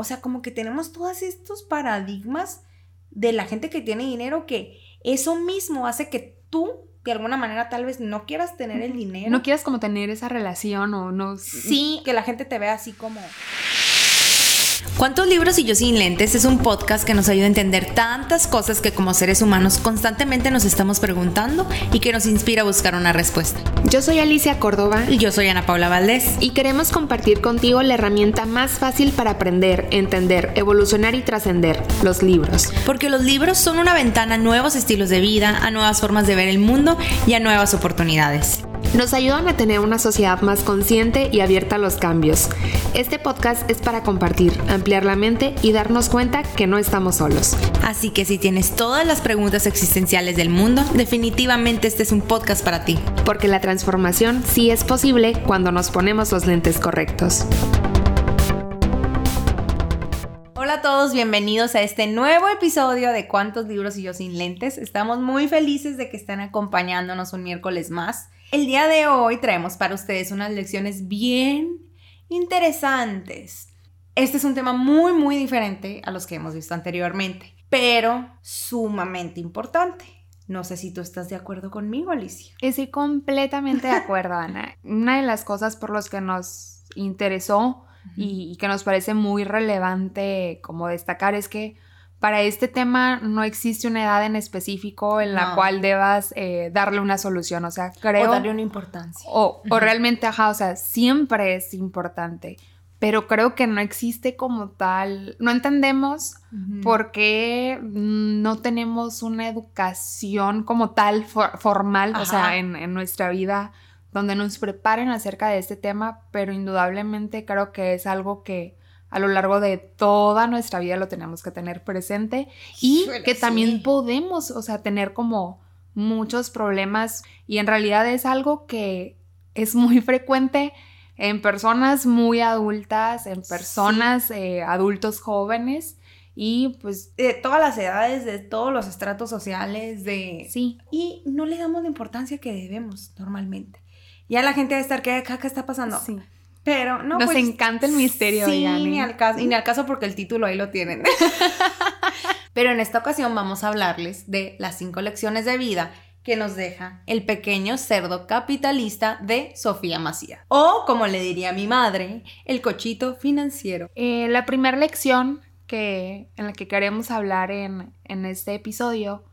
O sea, como que tenemos todos estos paradigmas de la gente que tiene dinero que eso mismo hace que tú de alguna manera tal vez no quieras tener el dinero. No quieras como tener esa relación o no. Sí, que la gente te vea así como... ¿Cuántos libros y yo sin lentes? Es un podcast que nos ayuda a entender tantas cosas que como seres humanos constantemente nos estamos preguntando y que nos inspira a buscar una respuesta. Yo soy Alicia Córdoba Y yo soy Ana Paula Valdés. y queremos compartir contigo la herramienta más fácil para aprender, entender, evolucionar y trascender, los libros. Porque los libros son una ventana a nuevos estilos de vida, a nuevas formas de ver el mundo y a nuevas oportunidades. Nos ayudan a tener una sociedad más consciente y abierta a los cambios. Este podcast es para compartir, ampliar la mente y darnos cuenta que no estamos solos. Así que si tienes todas las preguntas existenciales del mundo, definitivamente este es un podcast para ti. Porque la transformación sí es posible cuando nos ponemos los lentes correctos. Hola a todos, bienvenidos a este nuevo episodio de ¿Cuántos libros y yo sin lentes? Estamos muy felices de que estén acompañándonos un miércoles más. El día de hoy traemos para ustedes unas lecciones bien interesantes. Este es un tema muy, muy diferente a los que hemos visto anteriormente, pero sumamente importante. No sé si tú estás de acuerdo conmigo, Alicia. Estoy completamente de acuerdo, Ana. Una de las cosas por las que nos interesó y, y que nos parece muy relevante como destacar es que para este tema no existe una edad en específico en la No. cual debas eh, darle una solución. O sea, creo... O darle una importancia. O, o realmente, ajá, o sea, siempre es importante. Pero creo que no existe como tal. No entendemos por qué no tenemos una educación como tal for- formal, o sea, en, en nuestra vida, donde nos preparen acerca de este tema, pero indudablemente creo que es algo que a lo largo de toda nuestra vida lo tenemos que tener presente y que también sí. podemos, o sea, tener como muchos problemas y en realidad es algo que es muy frecuente en personas muy adultas, en personas eh, adultos jóvenes y pues de todas las edades, de todos los estratos sociales, de... sí, Y no le damos la importancia que debemos normalmente. Ya la gente a estar, ¿qué, qué está pasando? sí. Pero no, Nos pues, encanta el misterio, Sí, ni ¿eh? al caso, y ni al caso porque el título ahí lo tienen. Pero en esta ocasión vamos a hablarles de las cinco lecciones de vida que nos deja el pequeño cerdo capitalista de Sofía Macías. O, como le diría mi madre, el cochito financiero. Eh, la primera lección que, en la que queremos hablar en, en este episodio,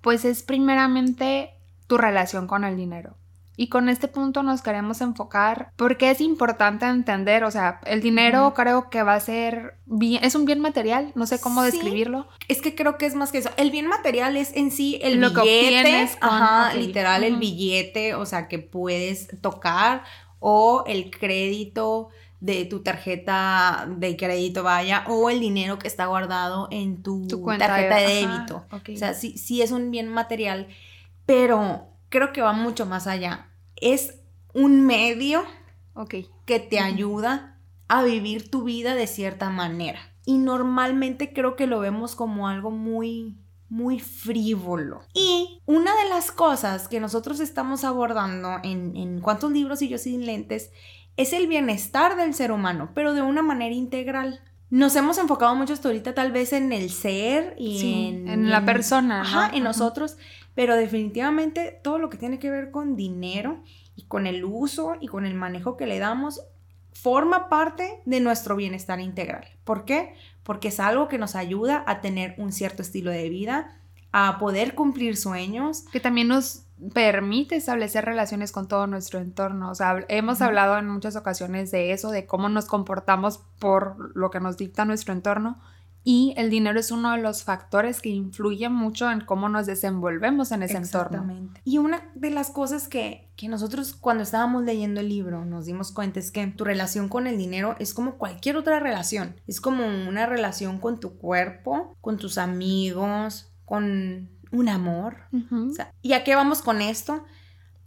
pues es primeramente tu relación con el dinero. Y con este punto nos queremos enfocar porque es importante entender, o sea, el dinero creo que va a ser bien, es un bien material, no sé cómo Sí. describirlo. Es que creo que es más que eso. El bien material es en sí el Lo que billete. obtienes con- ajá, literal, el billete, o sea, que puedes tocar, o el crédito de tu tarjeta de crédito, vaya, o el dinero que está guardado en tu, Tu cuenta tarjeta de, de- ajá, débito. O sea, sí, sí es un bien material, pero creo que va mucho más allá. Es un medio que te ayuda a vivir tu vida de cierta manera. Y normalmente creo que lo vemos como algo muy, muy frívolo. Y una de las cosas que nosotros estamos abordando en, en cuántos libros y yo sin lentes es el bienestar del ser humano, pero de una manera integral. Nos hemos enfocado mucho hasta ahorita tal vez en el ser y Sí, en, en la persona, Ajá, ¿no? en nosotros, pero definitivamente todo lo que tiene que ver con dinero y con el uso y con el manejo que le damos forma parte de nuestro bienestar integral. ¿Por qué? Porque es algo que nos ayuda a tener un cierto estilo de vida, a poder cumplir sueños. que también nos permite establecer relaciones con todo nuestro entorno. O sea, hemos hablado en muchas ocasiones de eso, de cómo nos comportamos por lo que nos dicta nuestro entorno. Y el dinero es uno de los factores que influye mucho en cómo nos desenvolvemos en ese entorno. Exactamente. Y una de las cosas que, que nosotros cuando estábamos leyendo el libro nos dimos cuenta es que tu relación con el dinero es como cualquier otra relación. Es como una relación con tu cuerpo, con tus amigos, con un amor. Ujú. O sea, ¿Y a qué vamos con esto?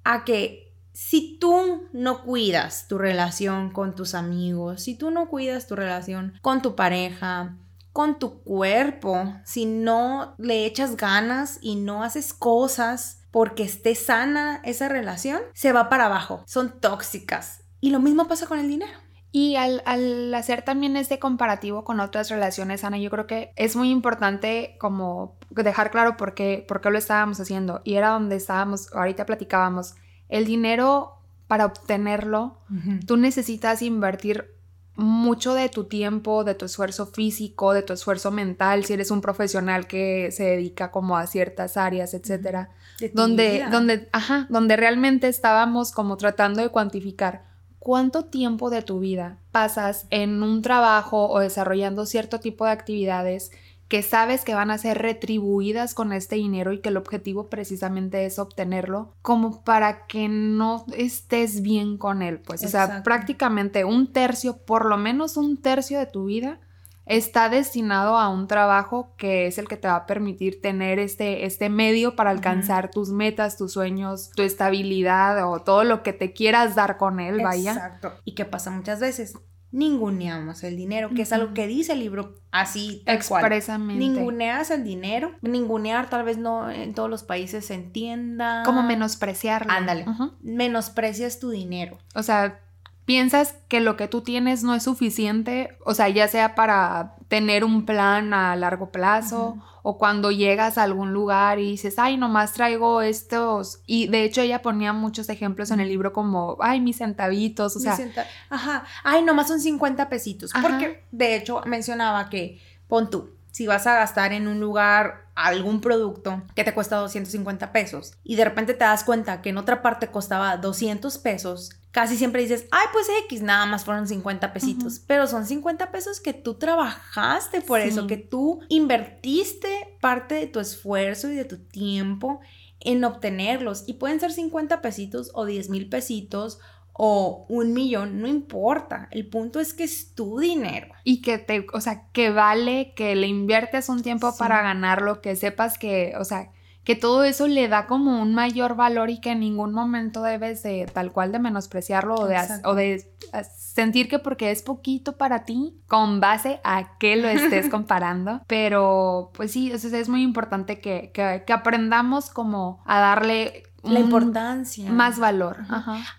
A que si tú no cuidas tu relación con tus amigos, si tú no cuidas tu relación con tu pareja, con tu cuerpo, si no le echas ganas y no haces cosas porque esté sana esa relación, se va para abajo. Son tóxicas. Y lo mismo pasa con el dinero. Y al, al, hacer también este comparativo con otras relaciones, Ana, yo creo que es muy importante como dejar claro por qué, por qué lo estábamos haciendo. Y era donde estábamos, ahorita platicábamos, el dinero para obtenerlo, tú necesitas invertir mucho de tu tiempo, de tu esfuerzo físico, de tu esfuerzo mental, si eres un profesional que se dedica como a ciertas áreas, etcétera, donde, donde, ajá, donde realmente estábamos como tratando de cuantificar cuánto tiempo de tu vida pasas en un trabajo o desarrollando cierto tipo de actividades que sabes que van a ser retribuidas con este dinero y que el objetivo precisamente es obtenerlo, como para que no estés bien con él, pues, o sea, prácticamente un tercio, por lo menos un tercio de tu vida está destinado a un trabajo que es el que te va a permitir tener este, este medio para alcanzar tus metas, tus sueños, tu estabilidad o todo lo que te quieras dar con él, vaya. Exacto. Y qué pasa muchas veces, ninguneamos el dinero, que es algo que dice el libro así. Expresamente. Ninguneas el dinero. Ningunear tal vez no en todos los países se entienda. Como menospreciarlo. Ándale. Menosprecias tu dinero. O sea, piensas que lo que tú tienes no es suficiente, o sea, ya sea para tener un plan a largo plazo o cuando llegas a algún lugar y dices, ay, nomás traigo estos. Y de hecho ella ponía muchos ejemplos en el libro como, ay, mis centavitos, o sea. Ajá, ay, nomás son 50 pesitos. Porque de hecho mencionaba que, pon tú, si vas a gastar en un lugar algún producto que te cuesta 250 pesos y de repente te das cuenta que en otra parte costaba 200 pesos, casi siempre dices, ay, pues X, nada más fueron 50 pesitos, pero son 50 pesos que tú trabajaste por eso, que tú invertiste parte de tu esfuerzo y de tu tiempo en obtenerlos. Y pueden ser 50 pesitos o 10 mil pesitos o un millón, no importa. El punto es que es tu dinero. Y que te, o sea, que vale, que le inviertes un tiempo para ganarlo, que sepas que, o sea, que todo eso le da como un mayor valor y que en ningún momento debes de tal cual de menospreciarlo o de, o de, sentir que porque es poquito para ti, con base a qué lo estés comparando. Pero pues sí, es muy importante que, que, aprendamos como a darle... La importancia. Más valor.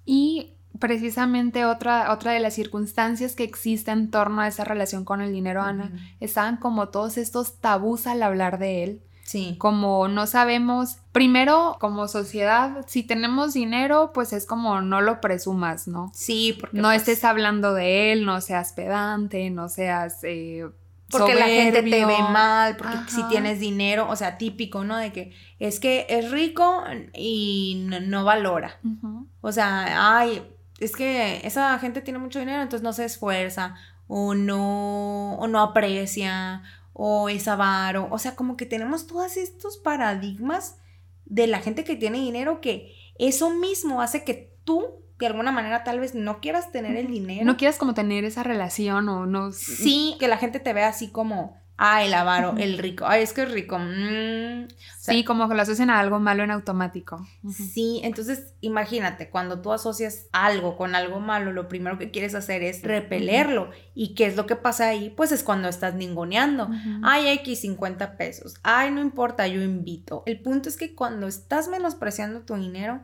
Y precisamente otra, otra de las circunstancias que existen en torno a esa relación con el dinero, Ana, estaban como todos estos tabús al hablar de él. Sí. Como no sabemos, primero como sociedad, si tenemos dinero, pues es como no lo presumas, ¿no? Sí, porque no pues estés hablando de él, no seas pedante, no seas... Eh, porque la gente te ve mal, porque si tienes dinero, o sea, típico, ¿no? De que es que es rico y no, valora. O sea, ay, es que esa gente tiene mucho dinero, entonces no se esfuerza o no, o no aprecia o es avaro. O sea, como que tenemos todos estos paradigmas de la gente que tiene dinero que eso mismo hace que tú de alguna manera tal vez no quieras tener el dinero. No quieras como tener esa relación o no. Sí, que la gente te vea así como, Ah, el avaro, el rico. Ay, es que es rico. Mm. sí, como que lo asocian a algo malo en automático. Sí, entonces imagínate, cuando tú asocias algo con algo malo, lo primero que quieres hacer es repelerlo. ¿Y qué es lo que pasa ahí? Pues es cuando estás ninguneando. Ay, X 50 pesos. Ay, no importa, yo invito. El punto es que cuando estás menospreciando tu dinero,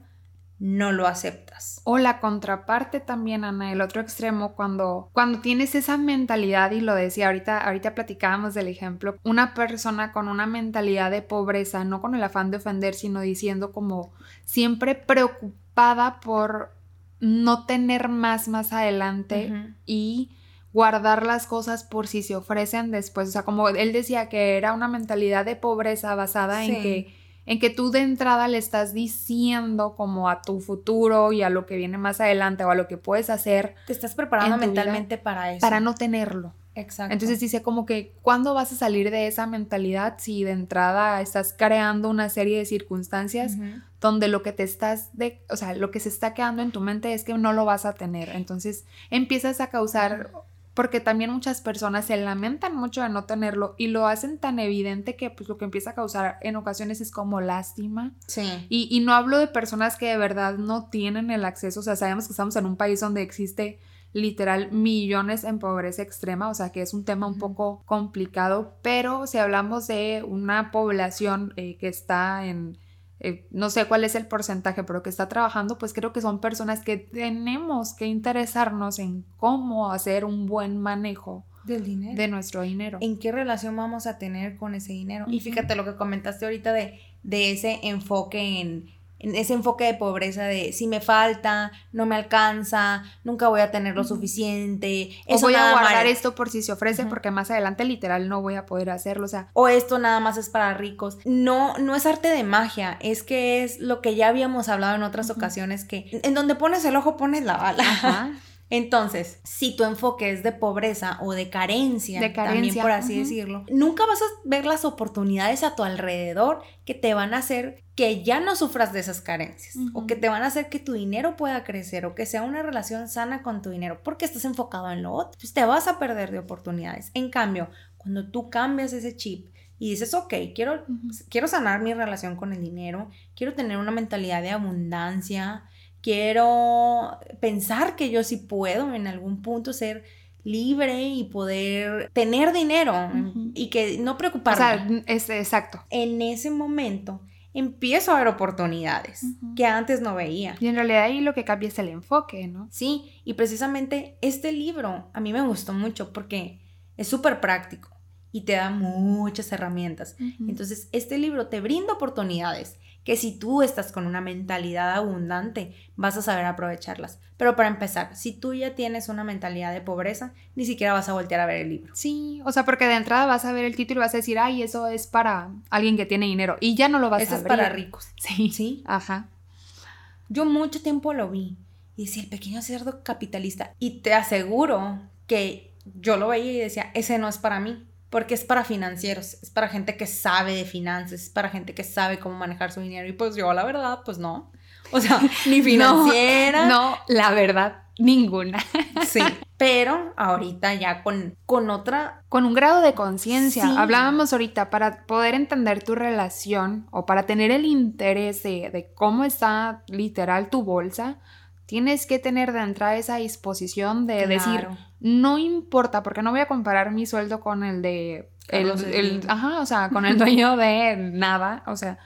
no lo aceptas. O la contraparte también, Ana, el otro extremo, cuando, cuando tienes esa mentalidad, y lo decía ahorita, ahorita platicábamos del ejemplo, una persona con una mentalidad de pobreza, no con el afán de ofender, sino diciendo como siempre preocupada por no tener más más adelante y guardar las cosas por si se ofrecen después. O sea, como él decía que era una mentalidad de pobreza basada en que en que tú de entrada le estás diciendo como a tu futuro y a lo que viene más adelante o a lo que puedes hacer. Te estás preparando mentalmente para eso. Para no tenerlo. Exacto. Entonces dice como que, ¿cuándo vas a salir de esa mentalidad si de entrada estás creando una serie de circunstancias donde lo que te estás, de, o sea, lo que se está quedando en tu mente es que no lo vas a tener? Entonces empiezas a causar porque también muchas personas se lamentan mucho de no tenerlo y lo hacen tan evidente que pues lo que empieza a causar en ocasiones es como lástima. Sí. Y, y no hablo de personas que de verdad no tienen el acceso, o sea, sabemos que estamos en un país donde existe literal millones en pobreza extrema, o sea que es un tema un poco complicado, pero si hablamos de una población eh, que está en eh, no sé cuál es el porcentaje, pero que está trabajando, pues creo que son personas que tenemos que interesarnos en cómo hacer un buen manejo del dinero. De nuestro dinero. ¿En qué relación vamos a tener con ese dinero? Y fíjate lo que comentaste ahorita de, de ese enfoque en en ese enfoque de pobreza de si me falta, no me alcanza, nunca voy a tener lo suficiente. O voy a guardar esto por si se ofrece porque más adelante literal no voy a poder hacerlo, o sea. O esto nada más es para ricos. No, no es arte de magia, es que es lo que ya habíamos hablado en otras ocasiones que en donde pones el ojo pones la bala. Ajá. Entonces, si tu enfoque es de pobreza o de carencia, de carencia también por así decirlo, nunca vas a ver las oportunidades a tu alrededor que te van a hacer que ya no sufras de esas carencias o que te van a hacer que tu dinero pueda crecer o que sea una relación sana con tu dinero porque estás enfocado en lo otro. Entonces te vas a perder de oportunidades. En cambio, cuando tú cambias ese chip y dices, ok, quiero, quiero sanar mi relación con el dinero, quiero tener una mentalidad de abundancia, quiero pensar que yo sí puedo en algún punto ser libre y poder tener dinero y que no preocuparme. O sea, es exacto. En ese momento empiezo a ver oportunidades que antes no veía. Y en realidad ahí lo que cambia es el enfoque, ¿no? Sí, y precisamente este libro a mí me gustó mucho porque es súper práctico y te da muchas herramientas. Entonces, este libro te brinda oportunidades que si tú estás con una mentalidad abundante, vas a saber aprovecharlas. Pero para empezar, si tú ya tienes una mentalidad de pobreza, ni siquiera vas a voltear a ver el libro. Sí, o sea, porque de entrada vas a ver el título y vas a decir, ay, eso es para alguien que tiene dinero. Y ya no lo vas a ver. es para ricos. Sí. Sí. Ajá. Yo mucho tiempo lo vi y decía, el pequeño cerdo capitalista. Y te aseguro que yo lo veía y decía, ese no es para mí porque es para financieros, es para gente que sabe de finanzas, es para gente que sabe cómo manejar su dinero. Y pues yo, la verdad, pues no. O sea, ni financiera. No, la verdad, ninguna. Sí, pero ahorita ya con, con otra... Con un grado de conciencia. Hablábamos ahorita, para poder entender tu relación o para tener el interés de, cómo está literal tu bolsa, tienes que tener de entrada esa disposición de decir, no importa, porque no voy a comparar mi sueldo con el de el, ajá, o sea, con el dueño de nada, o sea,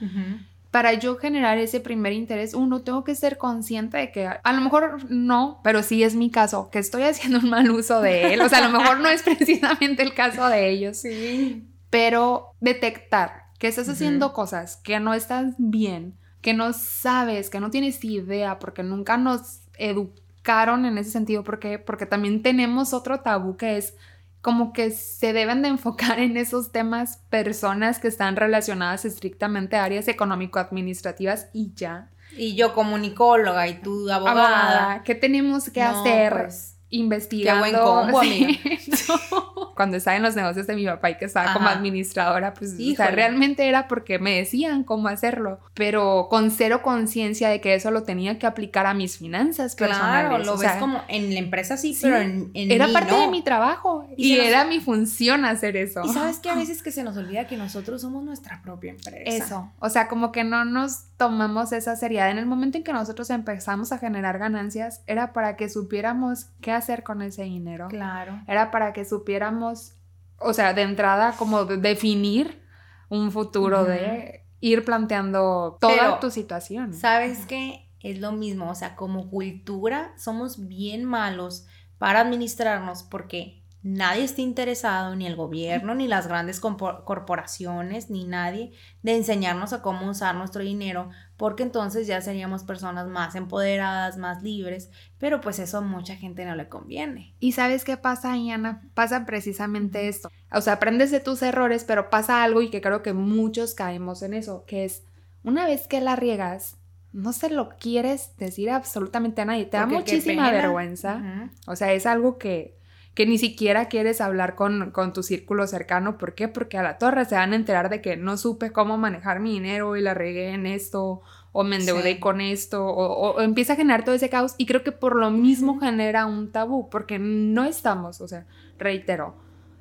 para yo generar ese primer interés, uno, tengo que ser consciente de que a lo mejor no, pero sí es mi caso, que estoy haciendo un mal uso de él, o sea, a lo mejor no es precisamente el caso de ellos, sí. pero detectar que estás haciendo cosas que no están bien, que no sabes, que no tienes idea, porque nunca nos educaron en ese sentido, porque porque también tenemos otro tabú que es como que se deben de enfocar en esos temas personas que están relacionadas estrictamente a áreas económico-administrativas y ya. Y yo comunicóloga y tú abogada. ¿Qué tenemos que hacer? Pues, investigando. Qué buen combo, Cuando estaba en los negocios de mi papá y que estaba como administradora, pues o sea, realmente era porque me decían cómo hacerlo, pero con cero conciencia de que eso lo tenía que aplicar a mis finanzas personales. Claro, lo ves como en la empresa sí, pero en, en Era parte de mi trabajo y, era mi función hacer eso. Y sabes que a veces que se nos olvida que nosotros somos nuestra propia empresa. Eso, o sea, como que no nos tomamos esa seriedad. En el momento en que nosotros empezamos a generar ganancias, era para que supiéramos qué hacer con ese dinero. Claro. Era para que supiéramos, o sea, de entrada, como definir un futuro de ir planteando toda tu situación. ¿Sabes qué? Es lo mismo, o sea, como cultura somos bien malos para administrarnos porque nadie está interesado, ni el gobierno, ni las grandes corporaciones, ni nadie, de enseñarnos a cómo usar nuestro dinero, porque entonces ya seríamos personas más empoderadas, más libres, pero pues eso a mucha gente no le conviene. ¿Y sabes qué pasa, Ana? Pasa precisamente esto. O sea, aprendes de tus errores, pero pasa algo y que creo que muchos caemos en eso, que es una vez que la riegas, no se lo quieres decir absolutamente a nadie, te da muchísima vergüenza. O sea, es algo que que ni siquiera quieres hablar con, tu círculo cercano. ¿Por qué? Porque a la torre se van a enterar de que no supe cómo manejar mi dinero y la regué en esto, o me endeudé con esto, o, empieza a generar todo ese caos. Y creo que por lo mismo genera un tabú, porque no estamos, o sea, reitero,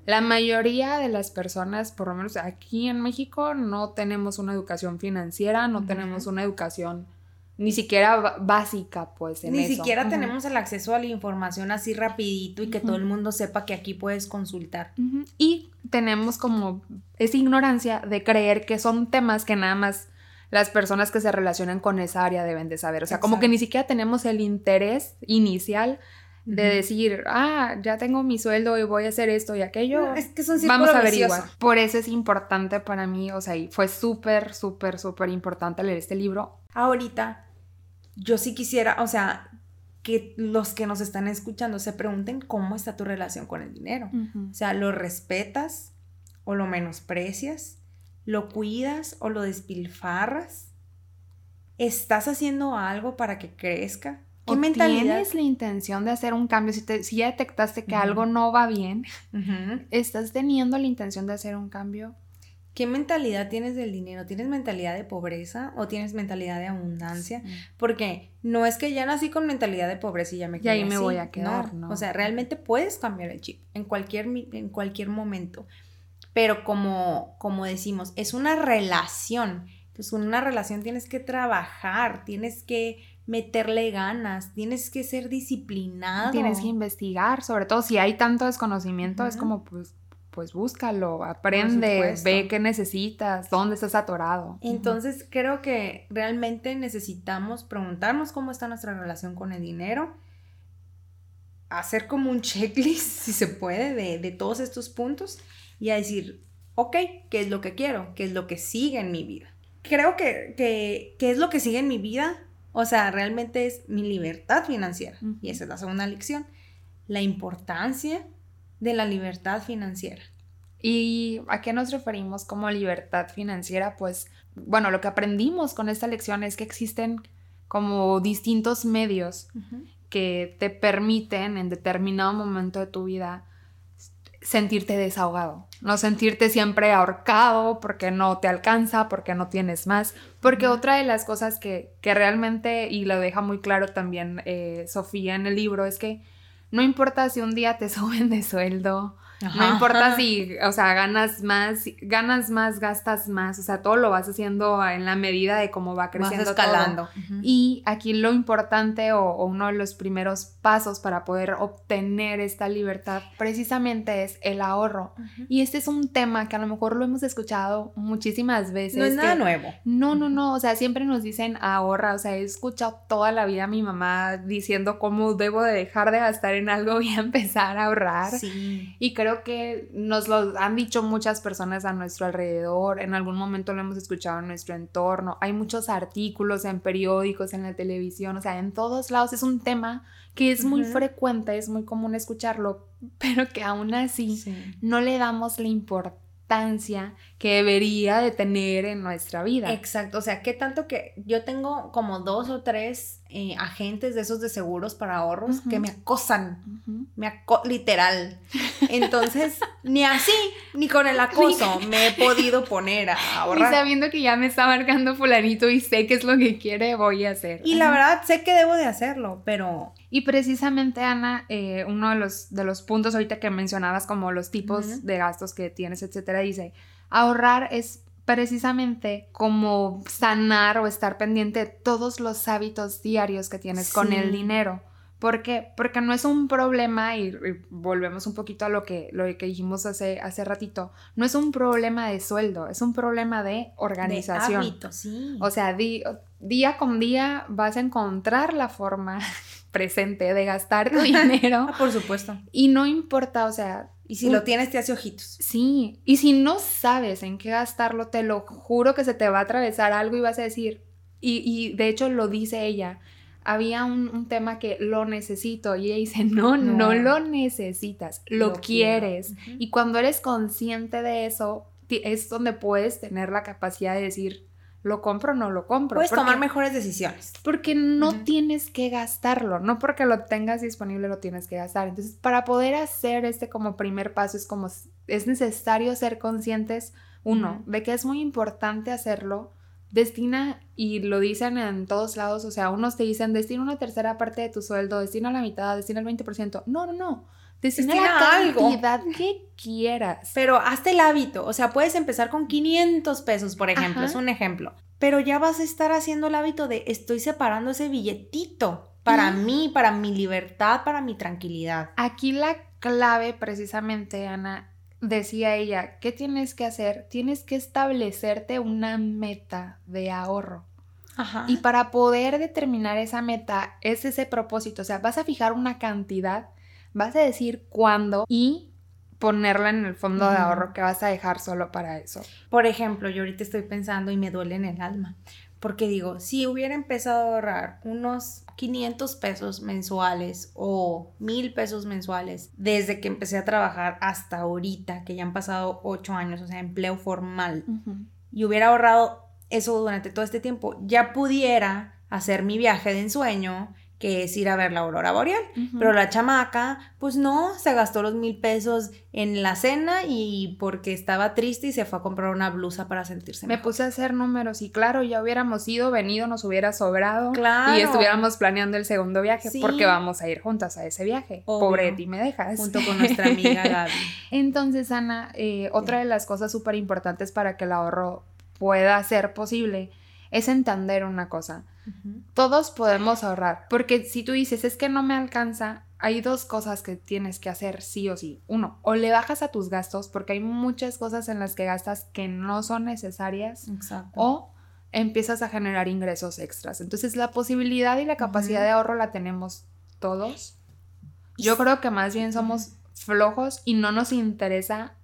la mayoría de las personas, por lo menos aquí en México, no tenemos una educación financiera, no tenemos una educación ni siquiera básica, pues. En ni siquiera tenemos el acceso a la información así rapidito y que todo el mundo sepa que aquí puedes consultar. Y tenemos como esa ignorancia de creer que son temas que nada más las personas que se relacionan con esa área deben de saber. O sea, como que ni siquiera tenemos el interés inicial de decir, ah, ya tengo mi sueldo y voy a hacer esto y aquello. es que es un Vamos a vicioso. averiguar. Por eso es importante para mí, o sea, y fue súper, súper, súper importante leer este libro. Ahorita, yo sí quisiera, o sea, que los que nos están escuchando se pregunten cómo está tu relación con el dinero. O sea, ¿lo respetas o lo menosprecias? ¿Lo cuidas o lo despilfarras? ¿Estás haciendo algo para que crezca? ¿Qué ¿Qué o mentalidad? tienes la intención de hacer un cambio? Si, te- si ya detectaste que algo no va bien, Ujú. ¿estás teniendo la intención de hacer un cambio? ¿Qué mentalidad tienes del dinero? ¿Tienes mentalidad de pobreza o tienes mentalidad de abundancia? Porque no es que ya nací con mentalidad de pobreza y ya me Y ahí quedé me así. voy a quedar, ¿no? O sea, realmente puedes cambiar el chip en cualquier, en cualquier momento. Pero como, como decimos, es una relación. Entonces, en una relación tienes que trabajar, tienes que meterle ganas, tienes que ser disciplinado. Tienes que investigar, sobre todo si hay tanto desconocimiento, es como pues, pues búscalo, aprende, ve qué necesitas, dónde estás atorado. Entonces creo que realmente necesitamos preguntarnos cómo está nuestra relación con el dinero, hacer como un checklist, si se puede, de, de todos estos puntos y a decir, ok, ¿qué es lo que quiero? ¿Qué es lo que sigue en mi vida? Creo que, que, que es lo que sigue en mi vida, o sea, realmente es mi libertad financiera. Y esa es la segunda lección, la importancia de la libertad financiera. ¿Y a qué nos referimos como libertad financiera? Pues, bueno, lo que aprendimos con esta lección es que existen como distintos medios que te permiten en determinado momento de tu vida sentirte desahogado, no sentirte siempre ahorcado porque no te alcanza, porque no tienes más, porque otra de las cosas que, que realmente, y lo deja muy claro también eh, Sofía en el libro, es que no importa si un día te suben de sueldo, no importa si, o sea, ganas más, ganas más, gastas más, o sea, todo lo vas haciendo en la medida de cómo va Vas creciendo todo. escalando. Ujú. Y aquí lo importante o, o uno de los primeros pasos para poder obtener esta libertad precisamente es el ahorro. Ujú. Y este es un tema que a lo mejor lo hemos escuchado muchísimas veces. No es nada que- nuevo. No, no, no, o sea, siempre nos dicen ahorra, o sea, he escuchado toda la vida a mi mamá diciendo cómo debo de dejar de gastar en algo y empezar a ahorrar. Sí. Y creo que nos lo han dicho muchas personas a nuestro alrededor, en algún momento lo hemos escuchado en nuestro entorno, hay muchos artículos en periódicos, en la televisión, o sea, en todos lados es un tema que es muy Ujú. frecuente, es muy común escucharlo, pero que aún así Sí. no le damos la importancia que debería de tener en nuestra vida. Exacto, o sea, qué tanto que yo tengo como dos o tres eh, agentes de esos de seguros para ahorros que me acosan, me aco literal. Entonces, ni así, ni con el acoso me he podido poner a Y ahorrar. sabiendo que ya me está marcando fulanito y sé qué es lo que quiere, voy a hacer. Y la verdad, sé que debo de hacerlo, pero Y precisamente, Ana, eh, uno de los, de los puntos ahorita que mencionabas, como los tipos de gastos que tienes, etcétera, dice, ahorrar es precisamente como sanar o estar pendiente de todos los hábitos diarios que tienes con el dinero. ¿Por qué? Porque no es un problema, y, y volvemos un poquito a lo que, lo que dijimos hace, hace ratito, no es un problema de sueldo, es un problema de organización. de hábito, sí. O sea, di- día con día vas a encontrar la forma presente de gastar tu dinero Ah, por supuesto. y no importa, o sea, Y si lo tienes, te hace ojitos. sí, y si no sabes en qué gastarlo, te lo juro que se te va a atravesar algo y vas a decir, y, y de hecho lo dice ella, había un, un tema que lo necesito y ella dice, no, no, No. lo necesitas, lo, quieres. Y cuando eres consciente de eso, es donde puedes tener la capacidad de decir, lo compro o no lo compro. Puedes porque- tomar mejores decisiones. porque no tienes que gastarlo, no porque lo tengas disponible lo tienes que gastar. Entonces, para poder hacer este como primer paso es como es necesario ser conscientes, uno, de que es muy importante hacerlo. Destina, y lo dicen en todos lados, o sea, unos te dicen, destina una tercera parte de tu sueldo, destina la mitad, destina el 20%. No, no, no. Destina, la algo. cantidad que quieras. Pero hazte el hábito, o sea, puedes empezar con 500 pesos, por ejemplo, Ajá. es un ejemplo, pero ya vas a estar haciendo el hábito de estoy separando ese billetito para mí, para mi libertad, para mi tranquilidad. Aquí la clave, precisamente, Ana, decía ella, ¿qué tienes que hacer? Tienes que establecerte una meta de ahorro. Ajá. Y para poder determinar esa meta, es ese propósito. O sea, vas a fijar una cantidad, vas a decir cuándo y ponerla en el fondo de ahorro que vas a dejar solo para eso. Por ejemplo, yo ahorita estoy pensando y me duele en el alma. Porque digo, si hubiera empezado a ahorrar unos 500 pesos mensuales o 1000 pesos mensuales desde que empecé a trabajar hasta ahorita, que ya han pasado 8 años, o sea, empleo formal, y hubiera ahorrado eso durante todo este tiempo, ya pudiera hacer mi viaje de ensueño, que es ir a ver la aurora boreal. Pero la chamaca, pues no, se gastó los mil pesos en la cena y porque estaba triste y se fue a comprar una blusa para sentirse Me mejor. puse a hacer números y claro, ya hubiéramos ido, venido, nos hubiera sobrado. Claro. Y estuviéramos planeando el segundo viaje Sí. porque vamos a ir juntas a ese viaje. Obvio. Pobre de ti, me dejas. junto con nuestra amiga Gaby. Entonces, Ana, eh, otra de las cosas súper importantes para que el ahorro pueda ser posible es entender una cosa. Todos podemos ahorrar, porque si tú dices, es que no me alcanza, hay dos cosas que tienes que hacer sí o sí. Uno, o le bajas a tus gastos, porque hay muchas cosas en las que gastas que no son necesarias, Exacto. o empiezas a generar ingresos extras. Entonces, la posibilidad y la capacidad de ahorro la tenemos todos. Yo creo que más bien somos flojos y no nos interesa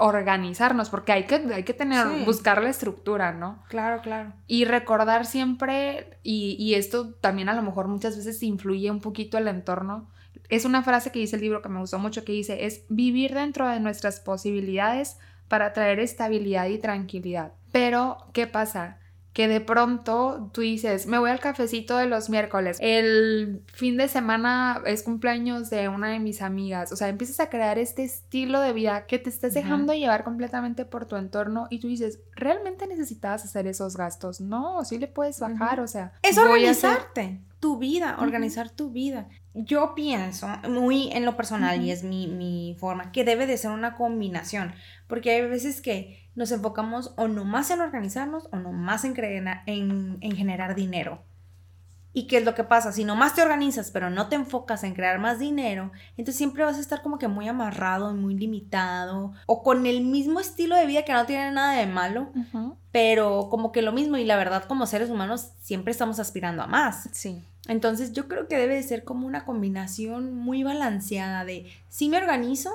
organizarnos, porque hay que, hay que tener, Sí. buscar la estructura, ¿no? Claro, claro. Y recordar siempre, y, y esto también a lo mejor muchas veces influye un poquito el entorno, es una frase que dice el libro que me gustó mucho, que dice, es vivir dentro de nuestras posibilidades para traer estabilidad y tranquilidad. Pero, ¿qué pasa? Que de pronto tú dices, me voy al cafecito de los miércoles, el fin de semana es cumpleaños de una de mis amigas, o sea, empiezas a crear este estilo de vida que te estás dejando llevar completamente por tu entorno y tú dices, ¿realmente necesitabas hacer esos gastos? No, sí le puedes bajar, o sea, Es hacer- organizarte tu vida, organizar tu vida. Yo pienso, muy en lo personal, y es mi, mi forma, que debe de ser una combinación, porque hay veces que nos enfocamos o nomás en organizarnos o nomás en, creer- en, en generar dinero. ¿Y qué es lo que pasa? Si nomás te organizas, pero no te enfocas en crear más dinero, entonces siempre vas a estar como que muy amarrado, muy limitado, o con el mismo estilo de vida que no tiene nada de malo, pero como que lo mismo y la verdad como seres humanos siempre estamos aspirando a más. Sí. Entonces yo creo que debe de ser como una combinación muy balanceada de sí me organizo,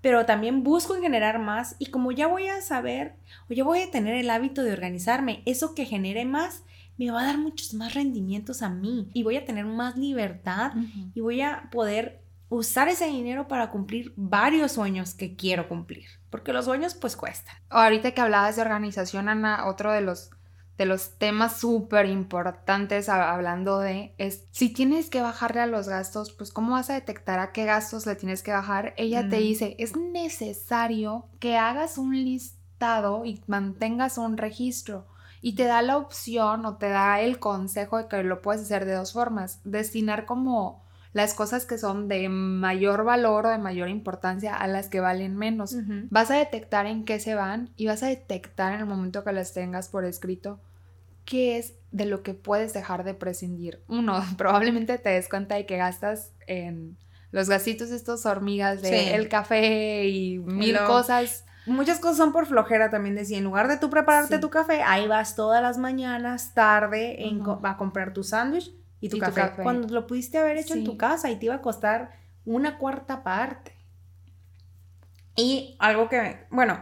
pero también busco en generar más y como ya voy a saber o ya voy a tener el hábito de organizarme, eso que genere más me va a dar muchos más rendimientos a mí y voy a tener más libertad y voy a poder usar ese dinero para cumplir varios sueños que quiero cumplir, porque los sueños pues cuestan. Ahorita que hablabas de organización, Ana, otro de los, de los temas súper importantes hablando de es si tienes que bajarle a los gastos, pues ¿cómo vas a detectar a qué gastos le tienes que bajar? Ella te dice, es necesario que hagas un listado y mantengas un registro. Y te da la opción o te da el consejo de que lo puedes hacer de dos formas. Destinar como las cosas que son de mayor valor o de mayor importancia a las que valen menos. Vas a detectar en qué se van y vas a detectar en el momento que las tengas por escrito qué es de lo que puedes dejar de prescindir. Uno, probablemente te des cuenta de que gastas en los gastitos estos hormigas de Sí. el café y mil cosas. Muchas cosas son por flojera también decía, en lugar de tú prepararte Sí. tu café, ahí vas todas las mañanas, tarde, en co- a comprar tu sándwich y tu, Y tu café. Cuando lo pudiste haber hecho en tu casa y te iba a costar una cuarta parte. Y algo que, bueno,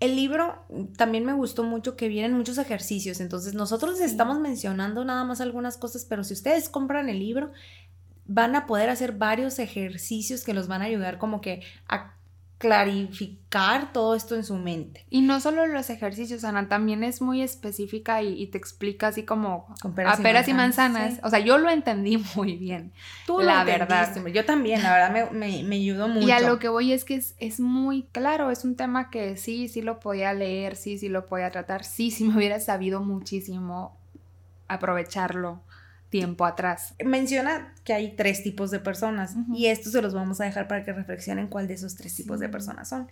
el libro también me gustó mucho que vienen muchos ejercicios, entonces nosotros Sí. estamos mencionando nada más algunas cosas, pero si ustedes compran el libro, van a poder hacer varios ejercicios que los van a ayudar como que a clarificar todo esto en su mente. Y no solo los ejercicios, Ana, también es muy específica y, y te explica así como Con a peras y manzanas. sí. O sea, yo lo entendí muy bien. Tú la verdad. verdad. Yo también, la verdad me, me, me ayudó mucho. Y a lo que voy es que es, es muy claro, es un tema que sí, sí lo podía leer, sí, sí lo podía tratar, sí, sí me hubiera sabido muchísimo aprovecharlo tiempo atrás. Menciona que hay tres tipos de personas y estos se los vamos a dejar para que reflexionen cuál de esos tres tipos de personas son.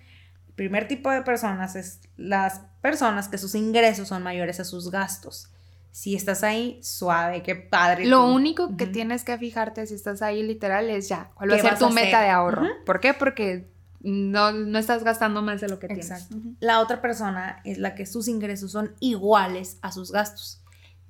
El primer tipo de personas es las personas que sus ingresos son mayores a sus gastos. Si estás ahí, suave, qué padre. Lo tú. único que tienes que fijarte si estás ahí literal es ya, cuál va a ¿Qué ser tu a meta de ahorro. ¿Por qué? Porque no, no estás gastando más de lo que tienes. Exacto. La otra persona es la que sus ingresos son iguales a sus gastos.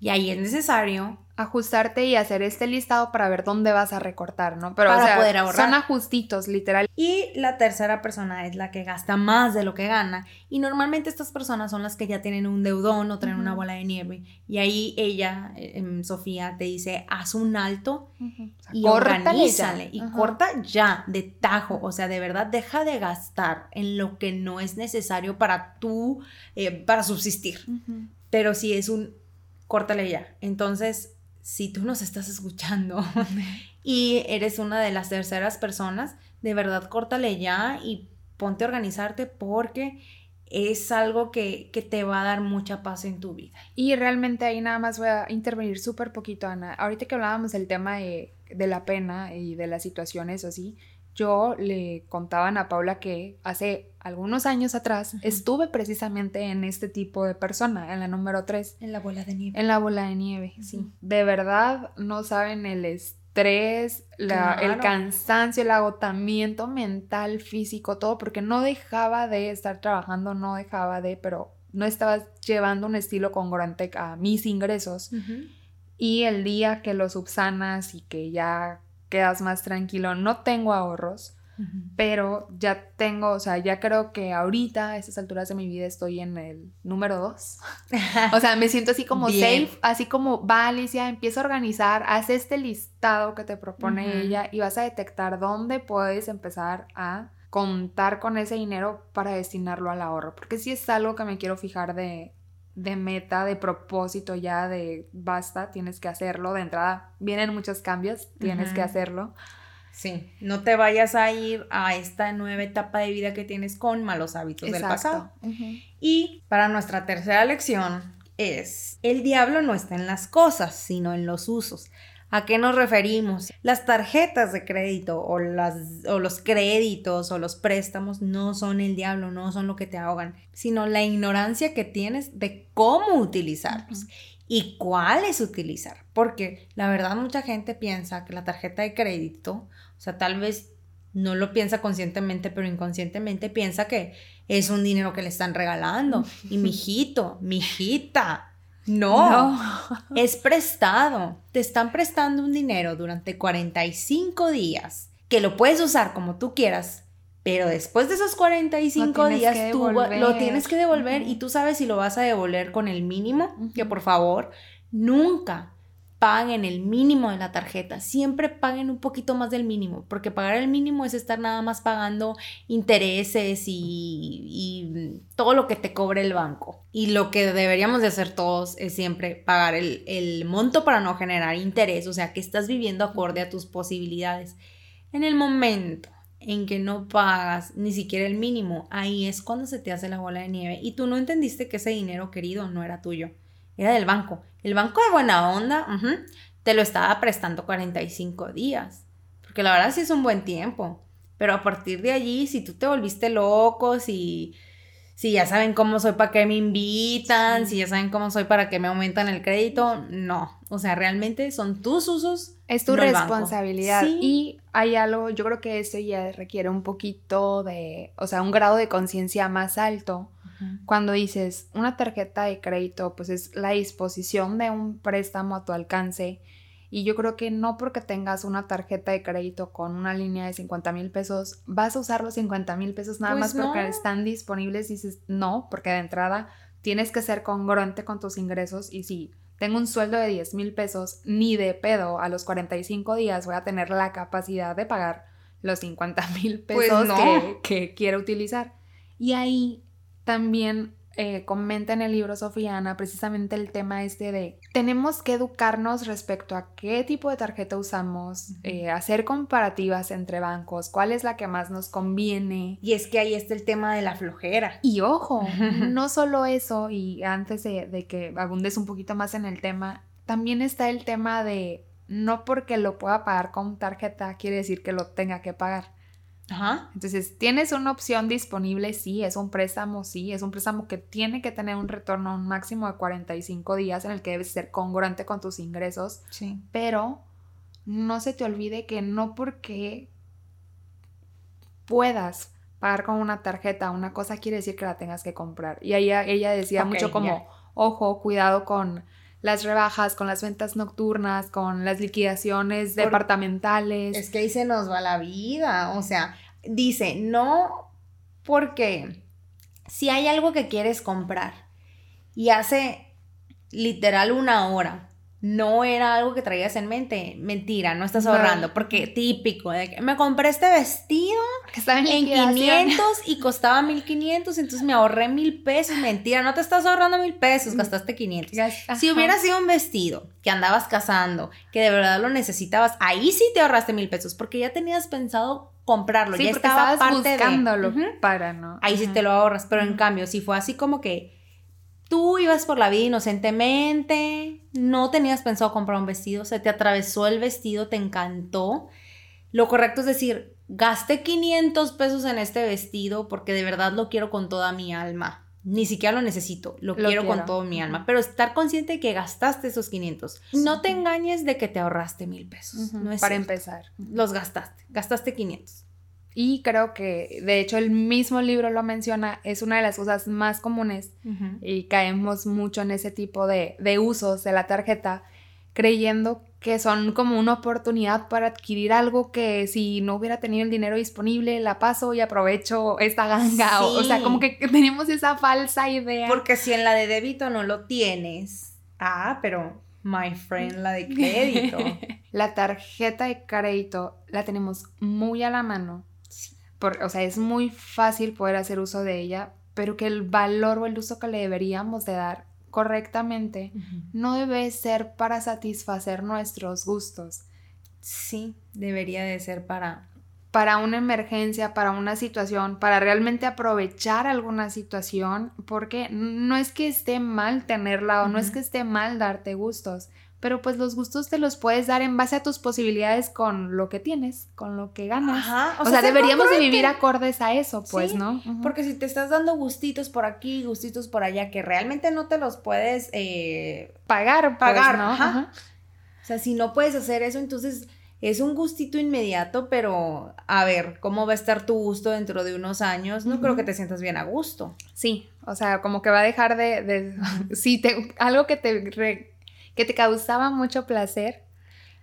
Y ahí es necesario ajustarte y hacer este listado para ver dónde vas a recortar, ¿no? Pero Para o sea, poder ahorrar. son ajustitos, literal. Y la tercera persona es la que gasta más de lo que gana. Y normalmente estas personas son las que ya tienen un deudón o traen una bola de nieve. Y ahí ella, eh, em, Sofía, te dice, haz un alto O sea, y organízale. Y corta ya, de tajo. O sea, de verdad, deja de gastar en lo que no es necesario para tú, eh, para subsistir. Pero si es un, córtale ya. Entonces, si tú nos estás escuchando y eres una de las terceras personas, de verdad córtale ya y ponte a organizarte porque es algo que, que te va a dar mucha paz en tu vida. Y realmente ahí nada más voy a intervenir súper poquito, Ana. Ahorita que hablábamos del tema de, de la pena y de las situaciones así, yo le contaba a Paula que hace algunos años atrás estuve precisamente en este tipo de persona, en la número 3, En la bola de nieve. en la bola de nieve. Sí. De verdad no saben el estrés, la- el cansancio, el agotamiento mental, físico, todo, porque no dejaba de estar trabajando, no dejaba de, pero no estaba llevando un estilo congruente a mis ingresos. Y el día que lo subsanas y que ya quedas más tranquilo, no tengo ahorros, pero ya tengo, o sea, ya creo que ahorita, a estas alturas de mi vida, estoy en el número dos. O sea, me siento así como Bien. safe, así como, va Alicia, empieza a organizar, haz este listado que te propone ella y vas a detectar dónde puedes empezar a contar con ese dinero para destinarlo al ahorro. Porque sí es algo que me quiero fijar de, de meta, de propósito ya, de basta, tienes que hacerlo. De entrada, vienen muchos cambios, tienes que hacerlo. Sí, no te vayas a ir a esta nueva etapa de vida que tienes con malos hábitos del pasado. Y para nuestra tercera lección es, el diablo no está en las cosas, sino en los usos. ¿A qué nos referimos? Las tarjetas de crédito o, las, o los créditos o los préstamos no son el diablo, no son lo que te ahogan, sino la ignorancia que tienes de cómo utilizarlos Ujú. y cuáles utilizar. Porque la verdad mucha gente piensa que la tarjeta de crédito, o sea, tal vez no lo piensa conscientemente, pero inconscientemente piensa que es un dinero que le están regalando. Y mijito, mijita, no, es prestado. Te están prestando un dinero durante 45 días que lo puedes usar como tú quieras. Pero después de esos 45 Lo tienes días tú lo tienes que devolver y tú sabes si lo vas a devolver con el mínimo, que por favor nunca paguen el mínimo de la tarjeta, siempre paguen un poquito más del mínimo, porque pagar el mínimo es estar nada más pagando intereses y, todo lo que te cobre el banco. Y lo que deberíamos de hacer todos es siempre pagar el, el monto para no generar interés, o sea, que estás viviendo acorde a tus posibilidades. En el momento en que no pagas ni siquiera el mínimo, ahí es cuando se te hace la bola de nieve y tú no entendiste que ese dinero querido no era tuyo, era del banco. El banco de buena onda te lo estaba prestando 45 días, porque la verdad sí es un buen tiempo, pero a partir de allí, si tú te volviste loco, si, si ya saben cómo soy para qué me invitan, Sí. si ya saben cómo soy para que me aumentan el crédito, no, o sea, realmente son tus usos Es tu no responsabilidad. Sí. Y hay algo, yo creo que eso ya requiere un poquito de, o sea, un grado de conciencia más alto. Cuando dices una tarjeta de crédito, pues es la disposición de un préstamo a tu alcance. Y yo creo que no porque tengas una tarjeta de crédito con una línea de 50 mil pesos, vas a usar los 50 mil pesos nada Pues más porque están disponibles. Dices, no, porque de entrada tienes que ser congruente con tus ingresos. Y si tengo un sueldo de 10 mil pesos, ni de pedo a los 45 días voy a tener la capacidad de pagar los 50 mil Pues pesos no. que, que quiero utilizar. Y ahí también eh, comenta en el libro Sofiana precisamente el tema este de tenemos que educarnos respecto a qué tipo de tarjeta usamos, eh, hacer comparativas entre bancos, cuál es la que más nos conviene. Y es que ahí está el tema de la flojera. Y ojo, no solo eso, y antes de, de que abundes un poquito más en el tema, también está el tema de no porque lo pueda pagar con tarjeta quiere decir que lo tenga que pagar. Ajá. Entonces, tienes una opción disponible, sí, es un préstamo, sí, es un préstamo que tiene que tener un retorno a un máximo de 45 días en el que debes ser congruente con tus ingresos, Sí. pero no se te olvide que no porque puedas pagar con una tarjeta una cosa quiere decir que la tengas que comprar. Y ella, ella decía mucho como, ojo, cuidado con las rebajas, con las ventas nocturnas, con las liquidaciones Por- departamentales. Es que ahí se nos va la vida. O sea, dice, no porque si hay algo que quieres comprar y hace literal una hora no era algo que traías en mente, mentira, no estás No. ahorrando, porque típico, de que me compré este vestido que estaba en, en liquidación. 500 y costaba 1500, entonces me ahorré mil pesos, mentira, no te estás ahorrando mil pesos, gastaste 500. Gas- Si hubiera sido un vestido que andabas cazando, que de verdad lo necesitabas, ahí sí te ahorraste mil pesos, porque ya tenías pensado comprarlo, Sí, ya estaba estabas parte buscándolo de... Para, ¿no? Ahí sí te lo ahorras, pero en cambio, si fue así como que tú ibas por la vida inocentemente, no tenías pensado comprar un vestido, se te atravesó el vestido, te encantó, lo correcto es decir, gasté 500 pesos en este vestido porque de verdad lo quiero con toda mi alma. Ni siquiera lo necesito, lo, Lo quiero, con todo mi alma. Pero estar consciente de que gastaste esos 500. No te engañes de que te ahorraste mil pesos. No es para cierto. empezar. Los gastaste. Gastaste 500. Y creo que, de hecho, el mismo libro lo menciona, es una de las cosas más comunes y caemos mucho en ese tipo de, de usos de la tarjeta, creyendo que son como una oportunidad para adquirir algo que si no hubiera tenido el dinero disponible, la paso y aprovecho esta ganga. O, o sea, como que tenemos esa falsa idea. Porque si en la de débito no lo tienes. Ah, pero my friend, la de crédito. La tarjeta de crédito la tenemos muy a la mano. Por- o sea, es muy fácil poder hacer uso de ella, pero que el valor o el uso que le deberíamos de dar correctamente no debe ser para satisfacer nuestros gustos. Sí, debería de ser para... Para una emergencia, para una situación, para realmente aprovechar alguna situación, porque no es que esté mal tenerla o no es que esté mal darte gustos, pero pues los gustos te los puedes dar en base a tus posibilidades con lo que tienes, con lo que ganas. Ajá. O, sea, deberíamos de vivir acordes a eso, pues, Sí, ¿no? Porque si te estás dando gustitos por aquí, gustitos por allá, que realmente no te los puedes eh, pagar, pues, pagar, ¿no? ajá. Ajá. O sea, si no puedes hacer eso, entonces es un gustito inmediato, pero a ver, ¿cómo va a estar tu gusto dentro de unos años? No creo que te sientas bien a gusto. Sí, o sea, como que va a dejar de, de si te algo que te re- que te causaba mucho placer,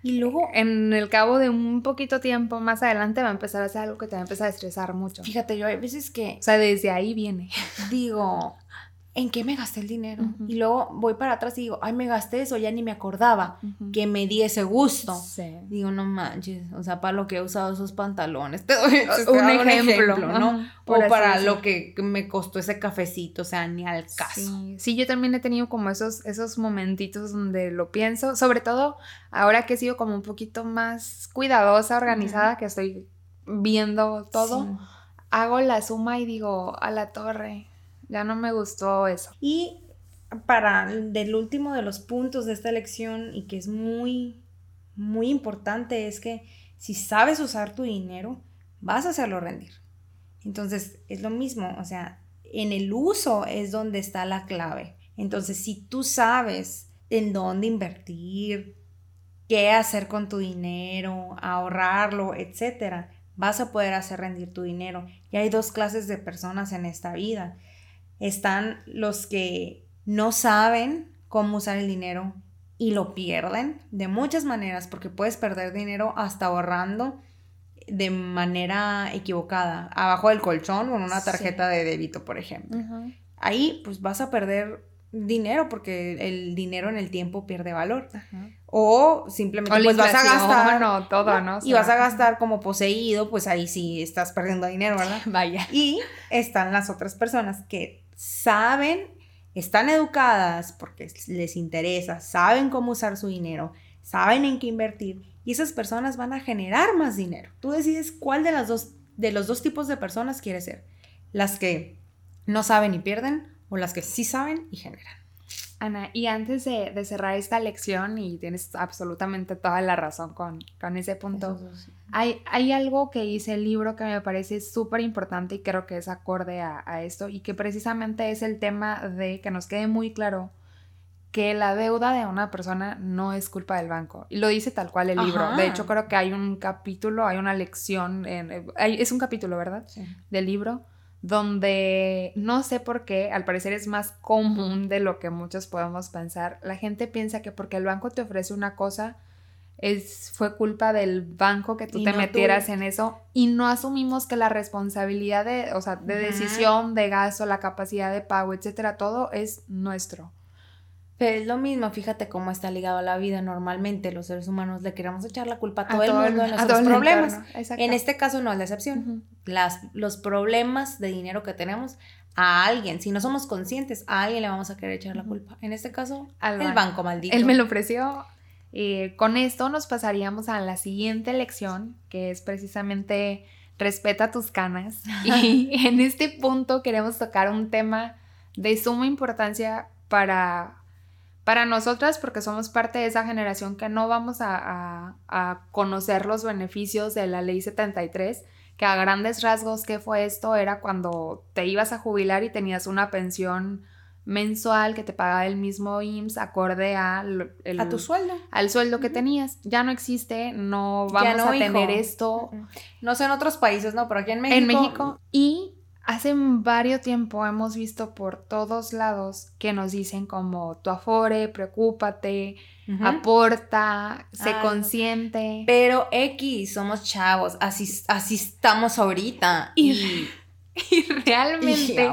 Y luego, en el cabo de un poquito tiempo más adelante va a empezar a ser algo que te va a empezar a estresar mucho. fíjate, yo hay veces que O sea, desde ahí viene. digo, ¿en qué me gasté el dinero? Y luego voy para atrás y digo, ay, me gasté eso, ya ni me acordaba que me di ese gusto. Sí. Digo, no manches, o sea, para lo que he usado esos pantalones. Te doy Un ejemplo, ¿no? O para lo que me costó ese cafecito, o sea, ni al caso. Sí, sí, yo también he tenido como esos, esos momentitos donde lo pienso, sobre todo ahora que he sido como un poquito más cuidadosa, organizada, que estoy viendo todo, Sí. hago la suma y digo, a la torre, ya no me gustó eso. Y para del último de los puntos de esta lección y que es muy, muy importante es que si sabes usar tu dinero, vas a hacerlo rendir. Entonces, es lo mismo, o sea, en el uso es donde está la clave. Entonces, si tú sabes en dónde invertir, qué hacer con tu dinero, ahorrarlo, etcétera, vas a poder hacer rendir tu dinero. Y hay dos clases de personas en esta vida. Están los que no saben cómo usar el dinero y lo pierden de muchas maneras, porque puedes perder dinero hasta ahorrando de manera equivocada, abajo del colchón o en una Sí. tarjeta de débito, por ejemplo. Ahí pues vas a perder dinero porque el dinero en el tiempo pierde valor. O simplemente O pues vas a gastar o todo, ¿no? O y vas a gastar como poseído, pues ahí sí estás perdiendo dinero, ¿verdad? Vaya. Y están las otras personas que saben, están educadas porque les interesa, saben cómo usar su dinero, saben en qué invertir y esas personas van a generar más dinero. Tú decides cuál de las dos de los dos tipos de personas quieres ser. Las que no saben y pierden o las que sí saben y generan. Ana, y antes de, de cerrar esta lección, y tienes absolutamente toda la razón con, con ese punto. Hay, hay algo que dice el libro que me parece súper importante y creo que es acorde a, a esto y que precisamente es el tema de que nos quede muy claro que la deuda de una persona no es culpa del banco. Y lo dice tal cual el libro. De hecho, creo que hay un capítulo, hay una lección, en, eh, hay- es un capítulo, ¿verdad? Del libro, donde no sé por qué, al parecer es más común de lo que muchos podemos pensar. La gente piensa que porque el banco te ofrece una cosa, es, fue culpa del banco que tú Y te no metieras tuya. en eso y no asumimos que la responsabilidad de, o sea, de decisión, de gasto, la capacidad de pago, etcétera, todo es nuestro. Pero es lo mismo, fíjate cómo está ligado a la vida. Normalmente los seres humanos le queremos echar la culpa a todo, el mundo a nuestros todo el problemas. entorno, exacto. En este caso no es la excepción. Ujú. Las, los problemas de dinero que tenemos a alguien, si no somos conscientes, a alguien le vamos a querer echar la culpa. En este caso, Al el banco. banco maldito. Él me lo ofreció. Eh, con esto nos pasaríamos a la siguiente lección, que es precisamente respeta tus canas. Y en este punto queremos tocar un tema de suma importancia para, para nosotras, porque somos parte de esa generación que no vamos a, a- a conocer los beneficios de la ley 73, que a grandes rasgos, ¿qué fue esto? Era cuando te ibas a jubilar y tenías una pensión mensual que te pagaba el mismo IMSS acorde a, el- a tu sueldo. al sueldo que tenías. Ya no existe, no vamos no, a tener hijo. esto No sé en otros países, no, pero aquí en México. en México. Y hace varios tiempo hemos visto por todos lados que nos dicen como tu afore, preocúpate, aporta, sé Ah. consciente. Pero X, somos chavos, así, así estamos ahorita. Y- Y, Y y realmente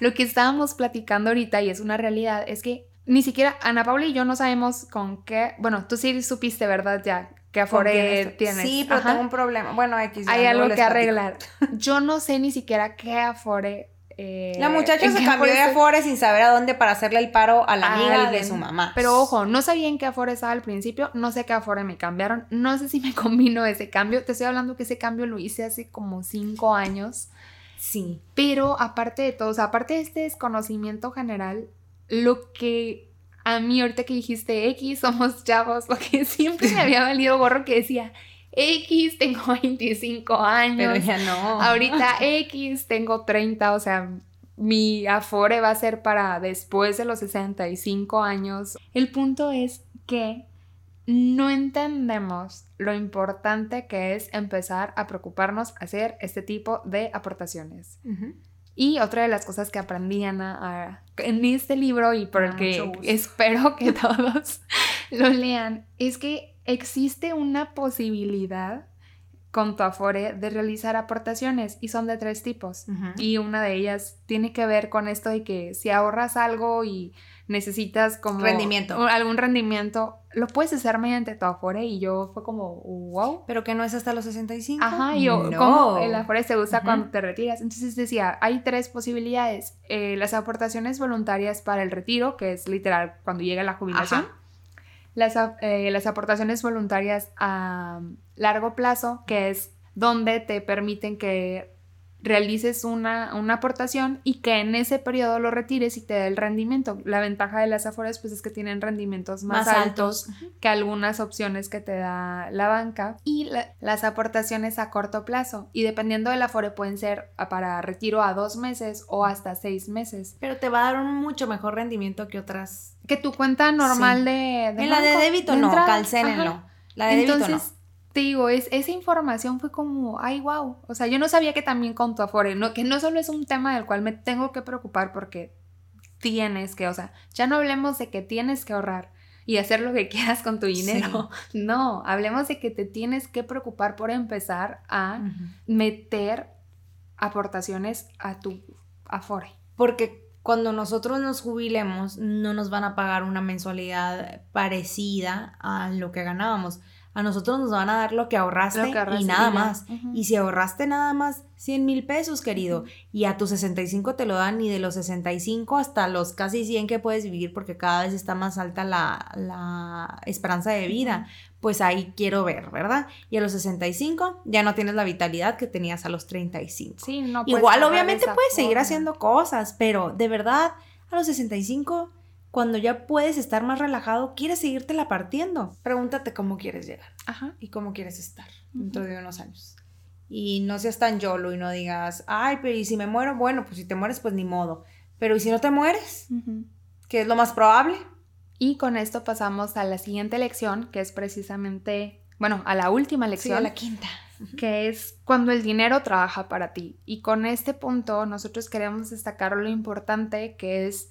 lo que estábamos platicando ahorita y es una realidad es que ni siquiera Ana Paula y yo no sabemos con qué, bueno, tú sí supiste, ¿verdad? Ya, qué ¿Con quién afore tienes. Sí, pero Ajá. tengo un problema. Bueno, X. Hay algo que platico. arreglar. Yo no sé ni siquiera qué afore. eh, La muchacha se cambió de. Afore sin saber a dónde para hacerle el paro a la amiga de alguien. su mamá. Pero ojo, no sabía en qué afore estaba al principio, no sé qué afore me cambiaron, no sé si me combino ese cambio. Te estoy hablando que ese cambio lo hice hace como cinco años. Sí. Pero aparte de todo, o sea, aparte de este desconocimiento general, lo que a mí ahorita que dijiste X, somos chavos, lo que siempre me había valido gorro que decía X, tengo 25 años. Pero ya no. Ahorita X, tengo 30, o sea, mi afore va a ser para después de los 65 años. El punto es que no entendemos lo importante que es empezar a preocuparnos hacer este tipo de aportaciones. Y otra de las cosas que aprendí Ana, a- en este libro y por Ah, el que espero que todos lo lean es que existe una posibilidad con tu Afore de realizar aportaciones y son de tres tipos. Y una de ellas tiene que ver con esto de que si ahorras algo y necesitas como Rendimiento. algún rendimiento, lo puedes hacer mediante tu Afore y yo fue como, wow. Pero que no es hasta los 65. Ajá, y yo, No. ¿cómo el Afore se usa cuando te retiras? Entonces decía, hay tres posibilidades. Eh, las aportaciones voluntarias para el retiro, que es literal cuando llega la jubilación. Ajá. Las, eh, las aportaciones voluntarias a largo plazo, que es donde te permiten que realices una, una aportación y que en ese periodo lo retires y te dé el rendimiento. La ventaja de las afores pues es que tienen rendimientos más, altos, que algunas opciones que te da la banca y la- las aportaciones a corto plazo y dependiendo del afore pueden ser para retiro a dos meses o hasta seis meses Pero te va a dar un mucho mejor rendimiento que otras. que tu cuenta normal Sí. de, de En la de débito de no, calcénenlo. La de débito entonces te digo es esa información fue como ay wow o sea yo no sabía que también con tu afore no que no solo es un tema del cual me tengo que preocupar porque tienes que o sea ya no hablemos de que tienes que ahorrar y hacer lo que quieras con tu dinero. No, hablemos de que te tienes que preocupar por empezar a meter aportaciones a tu Afore. Porque cuando nosotros nos jubilemos, no nos van a pagar una mensualidad parecida a lo que ganábamos. A nosotros nos van a dar lo que ahorraste, Lo que ahorraste y nada y más. Y si ahorraste nada más 100 mil pesos, querido, y a tus 65 te lo dan, y de los 65 hasta los casi 100 que puedes vivir, porque cada vez está más alta la, la esperanza de vida, pues ahí quiero ver, ¿verdad? Y a los 65 ya no tienes la vitalidad que tenías a los 35. Sí, no Igual, obviamente, puedes seguir haciendo cosas, pero de verdad, a los 65, cuando ya puedes estar más relajado, quieres seguírtela partiendo. Pregúntate cómo quieres llegar Ajá. y cómo quieres estar dentro de unos años. Y no seas tan yolo y no digas, ay, pero ¿y si me muero? Bueno, pues si te mueres, pues ni modo. Pero ¿y si no te mueres? Ujú. Que es lo más probable. Y con esto pasamos a la siguiente lección, que es precisamente, bueno, a la última lección. a la quinta. Que es cuando el dinero trabaja para ti. Y con este punto nosotros queremos destacar lo importante que es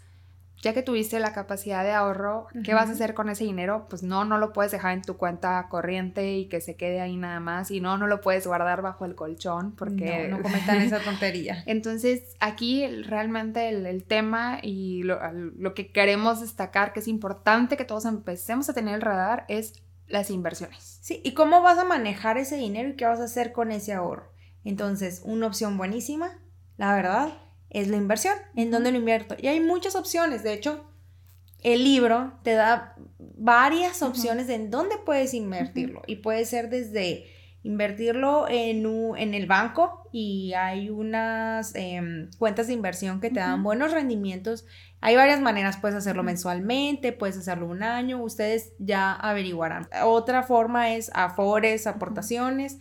ya que tuviste la capacidad de ahorro, ¿qué vas a hacer con ese dinero? Pues no, no lo puedes dejar en tu cuenta corriente y que se quede ahí nada más. Y no, no lo puedes guardar bajo el colchón porque... No, no cometan esa tontería. Entonces, aquí realmente el, tema y lo, lo, que queremos destacar, que es importante que todos empecemos a tener el radar, es las inversiones. Sí, ¿y cómo vas a manejar ese dinero y qué vas a hacer con ese ahorro? Entonces, una opción buenísima, la verdad, es la inversión, en dónde lo invierto. Y hay muchas opciones, de hecho, el libro te da varias opciones de en dónde puedes invertirlo. Y puede ser desde invertirlo en, en el banco y hay unas em, cuentas de inversión que te dan buenos rendimientos. Hay varias maneras, puedes hacerlo mensualmente, puedes hacerlo un año, ustedes ya averiguarán. Otra forma es afores, aportaciones.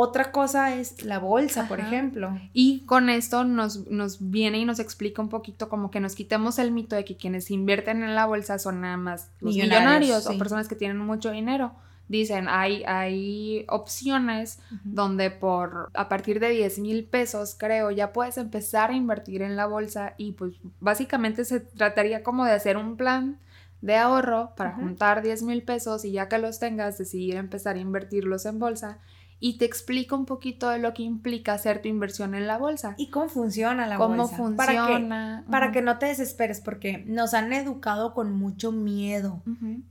Otra cosa es la bolsa, por ejemplo. Y con esto nos, nos, viene y nos explica un poquito como que nos quitemos el mito de que quienes invierten en la bolsa son nada más los millonarios, o personas que tienen mucho dinero. Dicen, hay, hay opciones donde por a partir de 10 mil pesos, creo, ya puedes empezar a invertir en la bolsa y pues básicamente se trataría como de hacer un plan de ahorro para juntar 10 mil pesos y ya que los tengas, decidir empezar a invertirlos en bolsa y te explico un poquito de lo que implica hacer tu inversión en la bolsa. Y cómo funciona la bolsa. Cómo funciona. Para, que, no te desesperes, porque nos han educado con mucho miedo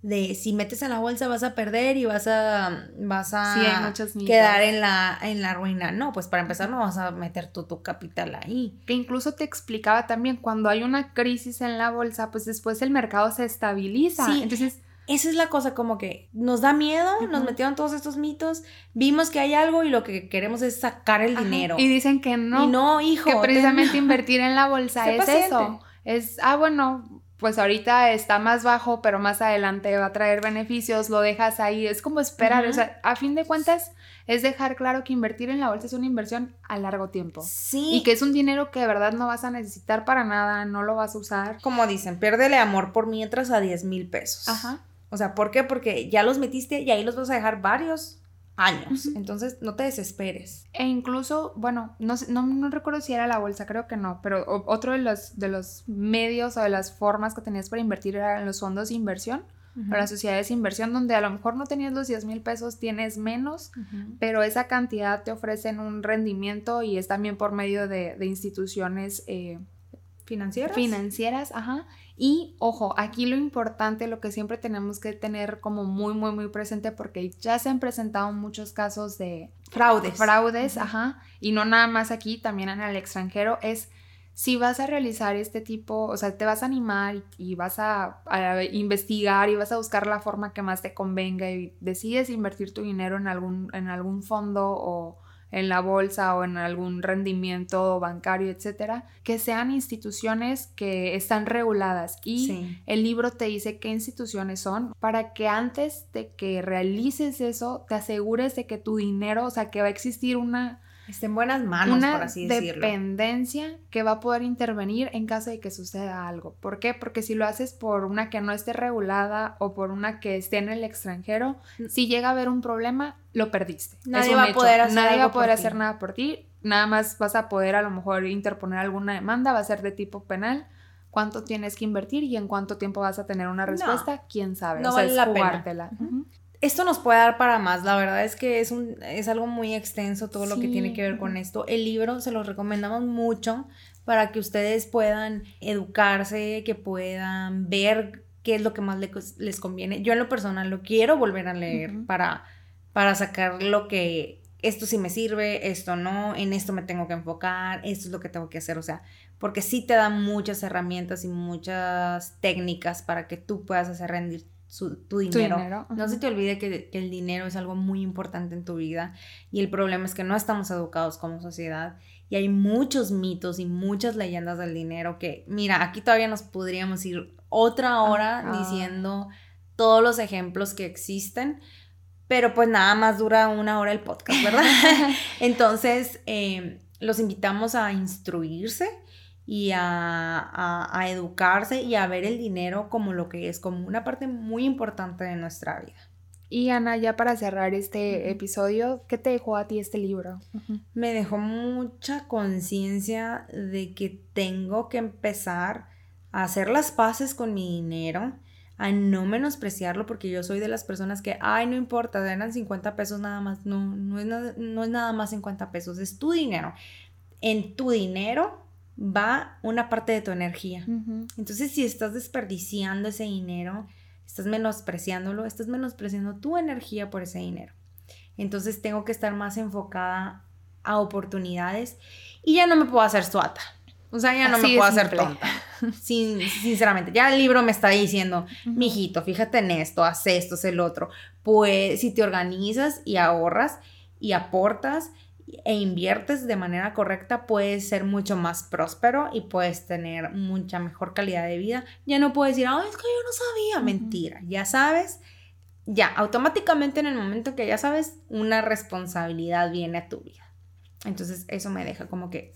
de si metes en la bolsa vas a perder y vas a, vas a quedar en la, en la ruina. No, pues para empezar no vas a meter tu, tu capital ahí. Que incluso te explicaba también, cuando hay una crisis en la bolsa, pues después el mercado se estabiliza. Sí. Entonces esa es la cosa, como que nos da miedo, nos metieron todos estos mitos, vimos que hay algo y lo que queremos es sacar el dinero. Y dicen que no. Y no, hijo. Que precisamente invertir en la bolsa es eso. Es, ah, bueno, pues ahorita está más bajo, pero más adelante va a traer beneficios, lo dejas ahí. Es como esperar, o sea, a fin de cuentas es dejar claro que invertir en la bolsa es una inversión a largo tiempo. Sí. Y que es un dinero que de verdad no vas a necesitar para nada, no lo vas a usar. Como dicen, piérdele amor por mientras a 10 mil pesos. Ajá. O sea, ¿por qué? Porque ya los metiste y ahí los vas a dejar varios años. Entonces, no te desesperes. E incluso, bueno, no, no, recuerdo si era la bolsa, creo que no, pero otro de los, de los medios o de las formas que tenías para invertir eran los fondos de inversión o las sociedades de inversión, donde a lo mejor no tenías los 10 mil pesos, tienes menos, pero esa cantidad te ofrecen un rendimiento y es también por medio de, de instituciones eh, financieras. Financieras, ajá. Y ojo, aquí lo importante, lo que siempre tenemos que tener como muy, muy, muy presente, porque ya se han presentado muchos casos de fraudes. Fraudes, ajá. Y no nada más aquí, también en el extranjero, es si vas a realizar este tipo, o sea, te vas a animar y, vas a, a, investigar y vas a buscar la forma que más te convenga y decides invertir tu dinero en algún, en algún fondo o en la bolsa o en algún rendimiento bancario, etcétera, que sean instituciones que están reguladas. Y el libro te dice qué instituciones son para que antes de que realices eso te asegures de que tu dinero, o sea, que va a existir una Está en buenas manos, por así decirlo. dependencia que va a poder intervenir en caso de que suceda algo. ¿Por qué? Porque si lo haces por una que no esté regulada o por una que esté en el extranjero, mm. si llega a haber un problema, lo perdiste. Nadie va a poder hacer, Nadie va a poder hacer nada por ti. Nada más vas a poder a lo mejor interponer alguna demanda, va a ser de tipo penal. ¿Cuánto tienes que invertir y en cuánto tiempo vas a tener una respuesta? ¿Quién sabe? No vale la pena esto nos puede dar para más, la verdad es que es, un, es algo muy extenso todo lo que tiene que ver con esto. El libro se lo recomendamos mucho para que ustedes puedan educarse, que puedan ver qué es lo que más les, conviene. Yo en lo personal lo quiero volver a leer para, para sacar lo que esto sí me sirve, esto no, en esto me tengo que enfocar, esto es lo que tengo que hacer, o sea, porque sí te da muchas herramientas y muchas técnicas para que tú puedas hacer rendir tu dinero. No se te olvide que, el dinero es algo muy importante en tu vida y el problema es que no estamos educados como sociedad y hay muchos mitos y muchas leyendas del dinero que, mira, aquí todavía nos podríamos ir otra hora diciendo todos los ejemplos que existen, pero pues nada más dura una hora el podcast, ¿verdad? Entonces, em, los invitamos a instruirse y a, a, educarse y a ver el dinero como lo que es, como una parte muy importante de nuestra vida. Y Ana, ya para cerrar este episodio, ¿qué te dejó a ti este libro? Me dejó mucha conciencia de que tengo que empezar a hacer las paces con mi dinero, a no menospreciarlo, porque yo soy de las personas que, ay, no importa, eran 50 pesos nada más. No, no es, no es nada más 50 pesos, es tu dinero. En tu dinero va una parte de tu energía. Entonces, si estás desperdiciando ese dinero, estás menospreciándolo, estás menospreciando tu energía por ese dinero. Entonces, tengo que estar más enfocada a oportunidades y ya no me puedo hacer suata. O sea, ya no me puedo hacer tonta. Sin, sinceramente, ya el libro me está diciendo, mijito, fíjate en esto, haz esto, haz el otro. Pues si te organizas y ahorras y aportas e inviertes de manera correcta, puedes ser mucho más próspero y puedes tener mucha mejor calidad de vida. Ya no puedes decir, ay, es que yo no sabía. Mentira, ya sabes, ya, automáticamente en el momento que ya sabes, una responsabilidad viene a tu vida. Entonces, eso me deja como que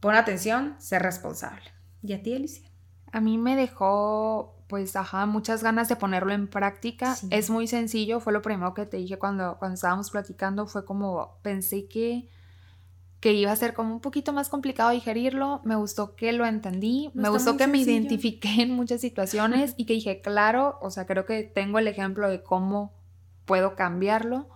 pon atención, ser responsable. ¿Y a ti, Alicia? A mí me dejó pues, ajá, muchas ganas de ponerlo en práctica. Es muy sencillo, fue lo primero que te dije cuando, cuando estábamos platicando, fue como, pensé que, que iba a ser como un poquito más complicado digerirlo, me gustó que lo entendí, me gustó que me identifiqué en muchas situaciones y que dije, claro, o sea, creo que tengo el ejemplo de cómo puedo cambiarlo.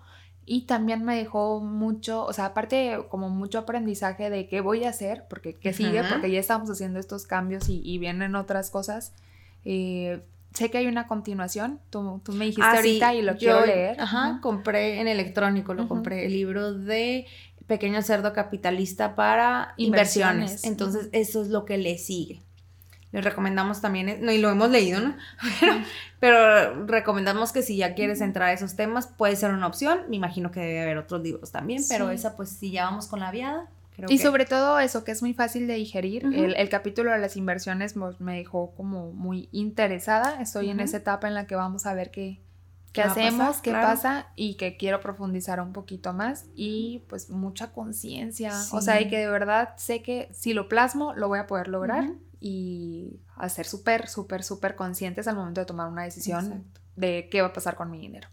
Y también me dejó mucho, o sea, aparte como mucho aprendizaje de qué voy a hacer, porque qué sigue, porque ya estamos haciendo estos cambios y, y vienen otras cosas. Eh, sé que hay una continuación, tú, tú me dijiste ah, ahorita y lo quiero leer. Ajá, compré en electrónico, lo compré, el libro de Pequeño Cerdo Capitalista para inversiones. Entonces, eso es lo que le sigue. Les recomendamos también, no, y lo hemos leído, ¿no? Pero, recomendamos que si ya quieres entrar a esos temas, puede ser una opción. Me imagino que debe haber otros libros también, pero esa, pues, si ya vamos con la viada, y sobre todo eso, que es muy fácil de digerir. el, capítulo de las inversiones me dejó como muy interesada. Estoy en esa etapa en la que vamos a ver qué, qué, hacemos, qué pasa y que quiero profundizar un poquito más y pues mucha conciencia. O sea, y que de verdad sé que si lo plasmo lo voy a poder lograr y hacer súper, súper, súper conscientes al momento de tomar una decisión de qué va a pasar con mi dinero.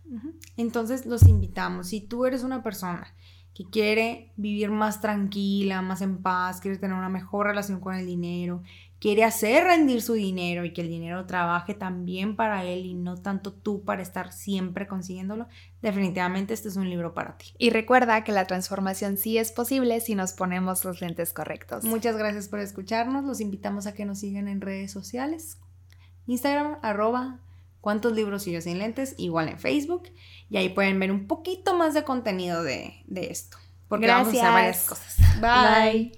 Entonces los invitamos. Si tú eres una persona que quiere vivir más tranquila, más en paz, quiere tener una mejor relación con el dinero, quiere hacer rendir su dinero y que el dinero trabaje también para él y no tanto tú para estar siempre consiguiéndolo, definitivamente este es un libro para ti. Y recuerda que la transformación sí es posible si nos ponemos los lentes correctos. Muchas gracias por escucharnos, los invitamos a que nos sigan en redes sociales, Instagram, arroba cuántos libros y yo sin lentes, igual en Facebook. Y ahí pueden ver un poquito más de contenido de, esto. Porque vamos a hacer varias cosas. Bye.